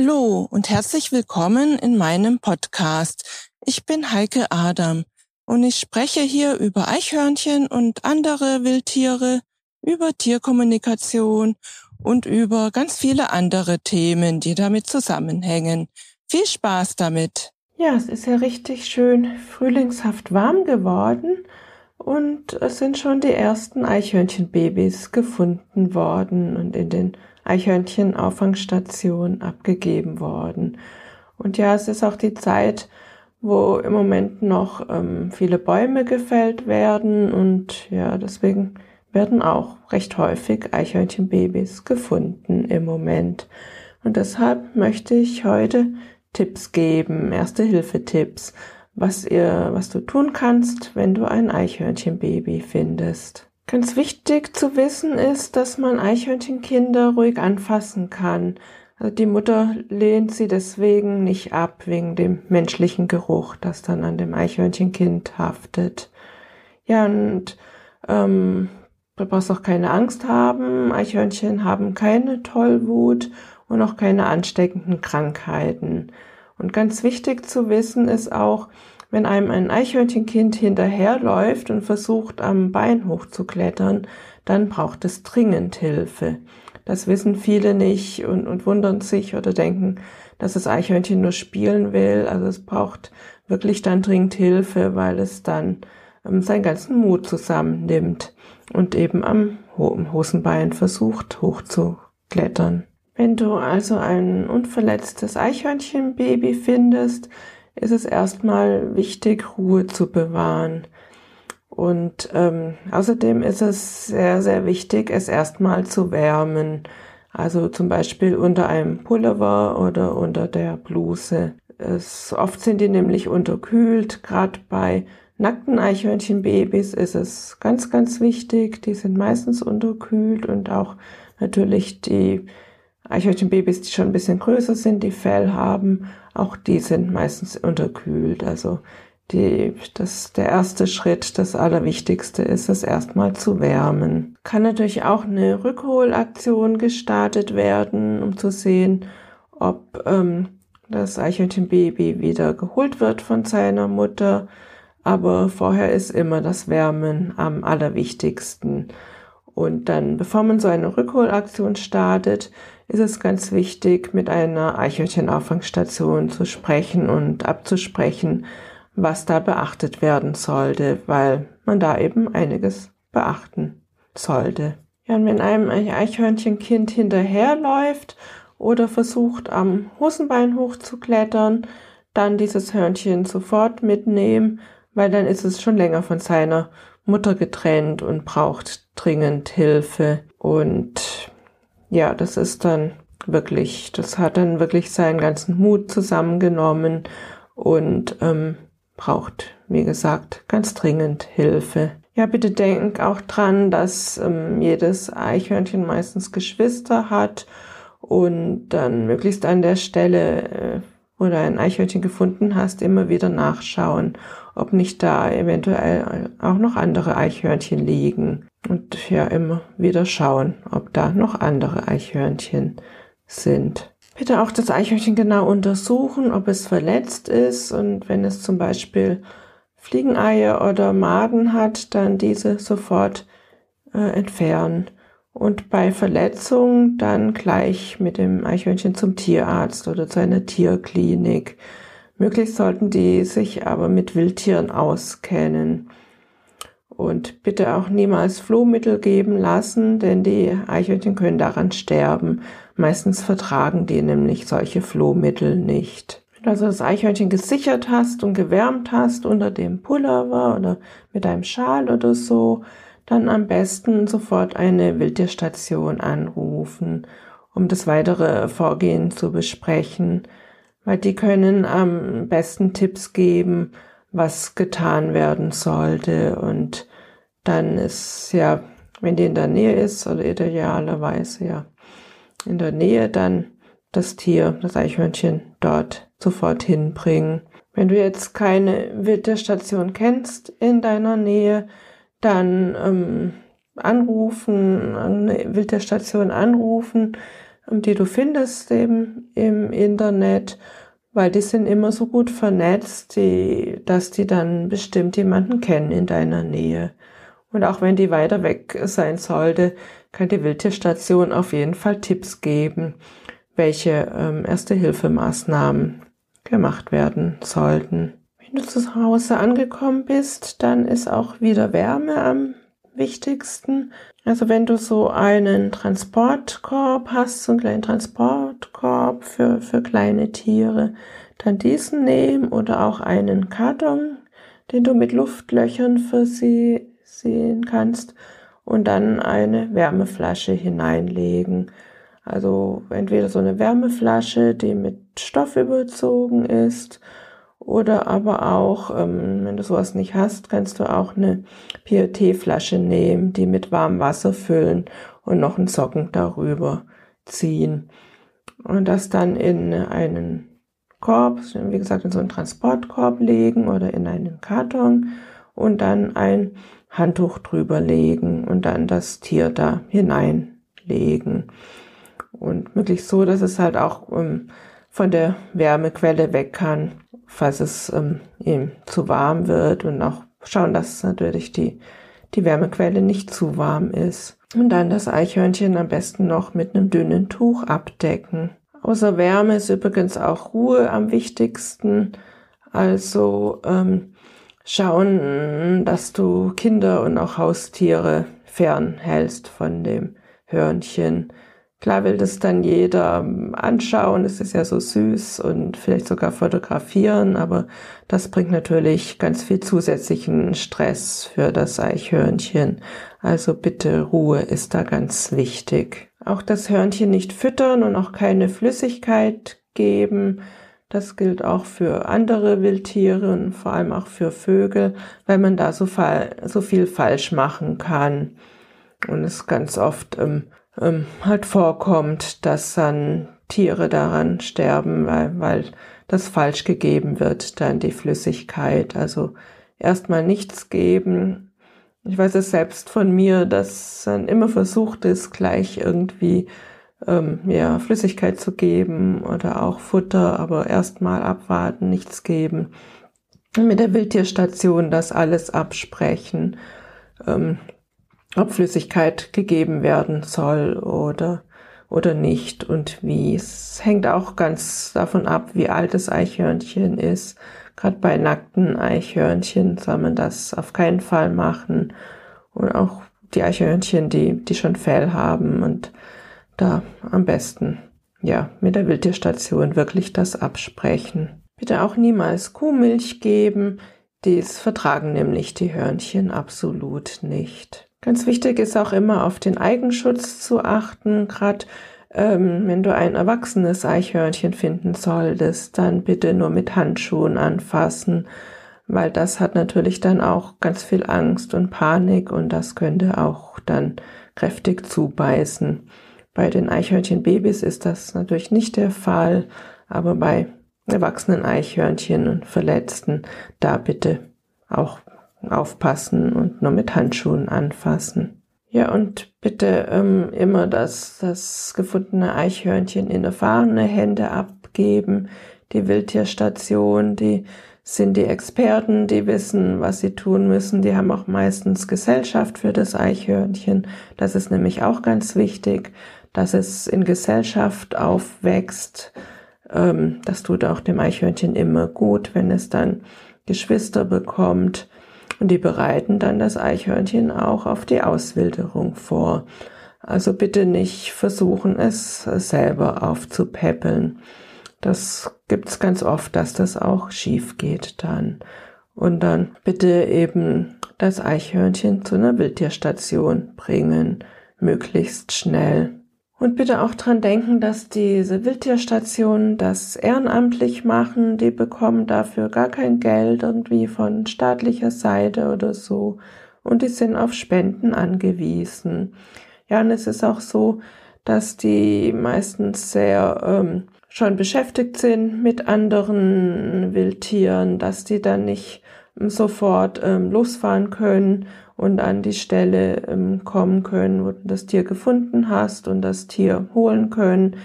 Hallo und herzlich willkommen in meinem Podcast. Ich bin Heike Adam und ich spreche hier über Eichhörnchen und andere Wildtiere, über Tierkommunikation und über ganz viele andere Themen, die damit zusammenhängen. Viel Spaß damit! Ja, es ist ja richtig schön frühlingshaft warm geworden und es sind schon die ersten Eichhörnchenbabys gefunden worden und in den Eichhörnchenauffangstation abgegeben worden. Und ja, es ist auch die Zeit, wo im Moment noch ähm, viele Bäume gefällt werden und ja, deswegen werden auch recht häufig Eichhörnchenbabys gefunden im Moment. Und deshalb möchte ich heute Tipps geben, erste Hilfe-Tipps, was ihr, was du tun kannst, wenn du ein Eichhörnchenbaby findest. Ganz wichtig zu wissen ist, dass man Eichhörnchenkinder ruhig anfassen kann. Also die Mutter lehnt sie deswegen nicht ab, wegen dem menschlichen Geruch, das dann an dem Eichhörnchenkind haftet. Ja, und ähm, du brauchst auch keine Angst haben. Eichhörnchen haben keine Tollwut und auch keine ansteckenden Krankheiten. Und ganz wichtig zu wissen ist auch, wenn einem ein Eichhörnchenkind hinterherläuft und versucht, am Bein hochzuklettern, dann braucht es dringend Hilfe. Das wissen viele nicht und, und wundern sich oder denken, dass das Eichhörnchen nur spielen will. Also es braucht wirklich dann dringend Hilfe, weil es dann ähm, seinen ganzen Mut zusammennimmt und eben am Hosenbein versucht hochzuklettern. Wenn du also ein unverletztes Eichhörnchenbaby findest, ist es erstmal wichtig, Ruhe zu bewahren. Und ähm, außerdem ist es sehr, sehr wichtig, es erstmal zu wärmen. Also zum Beispiel unter einem Pullover oder unter der Bluse. Es, oft sind die nämlich unterkühlt. Gerade bei nackten Eichhörnchenbabys ist es ganz, ganz wichtig. Die sind meistens unterkühlt und auch natürlich die Eichhörnchenbabys, die schon ein bisschen größer sind, die Fell haben, auch die sind meistens unterkühlt. Also die, das, der erste Schritt, das Allerwichtigste ist es erstmal zu wärmen. Kann natürlich auch eine Rückholaktion gestartet werden, um zu sehen, ob ähm, das Eichhörnchenbaby wieder geholt wird von seiner Mutter. Aber vorher ist immer das Wärmen am allerwichtigsten. Und dann, bevor man so eine Rückholaktion startet, ist es ganz wichtig, mit einer Eichhörnchenauffangstation zu sprechen und abzusprechen, was da beachtet werden sollte, weil man da eben einiges beachten sollte. Ja, und wenn einem ein Eichhörnchenkind hinterherläuft oder versucht, am Hosenbein hochzuklettern, dann dieses Hörnchen sofort mitnehmen, weil dann ist es schon länger von seiner Mutter getrennt und braucht dringend Hilfe. Und ja, das ist dann wirklich, das hat dann wirklich seinen ganzen Mut zusammengenommen und ähm, braucht, wie gesagt, ganz dringend Hilfe. Ja, bitte denk auch dran, dass ähm, jedes Eichhörnchen meistens Geschwister hat und dann möglichst an der Stelle, äh, du ein Eichhörnchen gefunden hast, immer wieder nachschauen, ob nicht da eventuell auch noch andere Eichhörnchen liegen. Und ja, immer wieder schauen, ob da noch andere Eichhörnchen sind. Bitte auch das Eichhörnchen genau untersuchen, ob es verletzt ist und wenn es zum Beispiel Fliegeneier oder Maden hat, dann diese sofort äh, entfernen. Und bei Verletzung dann gleich mit dem Eichhörnchen zum Tierarzt oder zu einer Tierklinik. Möglichst sollten die sich aber mit Wildtieren auskennen. Und bitte auch niemals Flohmittel geben lassen, denn die Eichhörnchen können daran sterben. Meistens vertragen die nämlich solche Flohmittel nicht. Wenn du also das Eichhörnchen gesichert hast und gewärmt hast unter dem Pullover oder mit einem Schal oder so, dann am besten sofort eine Wildtierstation anrufen, um das weitere Vorgehen zu besprechen, weil die können am besten Tipps geben, was getan werden sollte. Und dann ist ja, wenn die in der Nähe ist, oder idealerweise ja in der Nähe, dann das Tier, das Eichhörnchen dort sofort hinbringen. Wenn du jetzt keine Wildtierstation kennst in deiner Nähe, dann ähm, anrufen, eine Wildtierstation anrufen, die du findest eben im Internet, weil die sind immer so gut vernetzt, die, dass die dann bestimmt jemanden kennen in deiner Nähe. Und auch wenn die weiter weg sein sollte, kann die Wildtierstation auf jeden Fall Tipps geben, welche ähm, Erste-Hilfemaßnahmen gemacht werden sollten. Wenn du zu Hause angekommen bist, dann ist auch wieder Wärme am wichtigsten. Also wenn du so einen Transportkorb hast, so einen kleinen Transportkorb für, für kleine Tiere, dann diesen nehmen oder auch einen Karton, den du mit Luftlöchern versehen kannst und dann eine Wärmeflasche hineinlegen. Also entweder so eine Wärmeflasche, die mit Stoff überzogen ist oder aber auch, ähm, wenn du sowas nicht hast, kannst du auch eine PET-Flasche nehmen, die mit warmem Wasser füllen und noch einen Socken darüber ziehen. Und das dann in einen Korb, wie gesagt, in so einen Transportkorb legen oder in einen Karton und dann ein Handtuch drüber legen und dann das Tier da hineinlegen. Und möglichst so, dass es halt auch ähm, von der Wärmequelle weg kann falls es ähm, ihm zu warm wird und auch schauen, dass natürlich die, die Wärmequelle nicht zu warm ist. Und dann das Eichhörnchen am besten noch mit einem dünnen Tuch abdecken. Außer Wärme ist übrigens auch Ruhe am wichtigsten. Also ähm, schauen, dass du Kinder und auch Haustiere fernhältst von dem Hörnchen. Klar will das dann jeder ähm, anschauen, es ist ja so süß und vielleicht sogar fotografieren, aber das bringt natürlich ganz viel zusätzlichen Stress für das Eichhörnchen. Also bitte Ruhe ist da ganz wichtig. Auch das Hörnchen nicht füttern und auch keine Flüssigkeit geben. Das gilt auch für andere Wildtiere und vor allem auch für Vögel, weil man da so, so viel falsch machen kann. Und es ganz oft ähm, ähm, halt vorkommt, dass dann Tiere daran sterben, weil, weil das falsch gegeben wird, dann die Flüssigkeit. Also erstmal nichts geben. Ich weiß es selbst von mir, dass dann immer versucht ist, gleich irgendwie ähm, ja, Flüssigkeit zu geben oder auch Futter, aber erstmal abwarten, nichts geben. Mit der Wildtierstation das alles absprechen. Ähm, ob Flüssigkeit gegeben werden soll oder, oder nicht und wie. Es hängt auch ganz davon ab, wie alt das Eichhörnchen ist. Gerade bei nackten Eichhörnchen soll man das auf keinen Fall machen. Und auch die Eichhörnchen, die, die schon Fell haben und da am besten, ja, mit der Wildtierstation wirklich das absprechen. Bitte auch niemals Kuhmilch geben. Dies vertragen nämlich die Hörnchen absolut nicht. Ganz wichtig ist auch immer auf den Eigenschutz zu achten, gerade ähm, wenn du ein erwachsenes Eichhörnchen finden solltest, dann bitte nur mit Handschuhen anfassen, weil das hat natürlich dann auch ganz viel Angst und Panik und das könnte auch dann kräftig zubeißen. Bei den Eichhörnchenbabys ist das natürlich nicht der Fall, aber bei erwachsenen Eichhörnchen und Verletzten da bitte auch aufpassen und nur mit Handschuhen anfassen. Ja, und bitte ähm, immer das, das gefundene Eichhörnchen in erfahrene Hände abgeben. Die Wildtierstation, die sind die Experten, die wissen, was sie tun müssen. Die haben auch meistens Gesellschaft für das Eichhörnchen. Das ist nämlich auch ganz wichtig, dass es in Gesellschaft aufwächst. Ähm, das tut auch dem Eichhörnchen immer gut, wenn es dann Geschwister bekommt und die bereiten dann das Eichhörnchen auch auf die Auswilderung vor. Also bitte nicht versuchen, es selber aufzupäppeln. Das gibt's ganz oft, dass das auch schief geht dann. Und dann bitte eben das Eichhörnchen zu einer Wildtierstation bringen, möglichst schnell. Und bitte auch dran denken, dass diese Wildtierstationen das ehrenamtlich machen. Die bekommen dafür gar kein Geld irgendwie von staatlicher Seite oder so. Und die sind auf Spenden angewiesen. Ja, und es ist auch so, dass die meistens sehr ähm, schon beschäftigt sind mit anderen Wildtieren, dass die dann nicht sofort ähm, losfahren können und an die Stelle ähm, kommen können, wo du das Tier gefunden hast und das Tier holen können.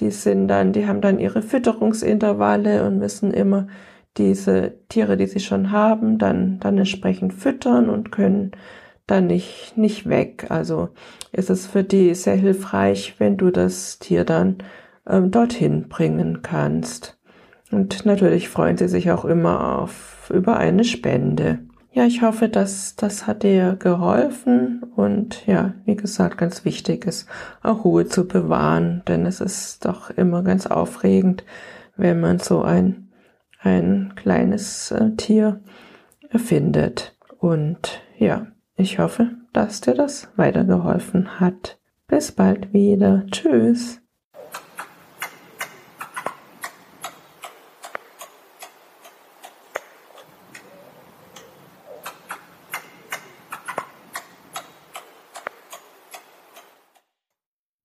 Die sind dann, die haben dann ihre Fütterungsintervalle und müssen immer diese Tiere, die sie schon haben, dann, dann entsprechend füttern und können dann nicht, nicht weg. Also ist es für die sehr hilfreich, wenn du das Tier dann ähm, dorthin bringen kannst. Und natürlich freuen sie sich auch immer auf, über eine Spende. Ja, ich hoffe, dass das hat dir geholfen und ja, wie gesagt, ganz wichtig ist, auch Ruhe zu bewahren, denn es ist doch immer ganz aufregend, wenn man so ein, ein kleines äh, Tier findet. Und ja, ich hoffe, dass dir das weitergeholfen hat. Bis bald wieder. Tschüss.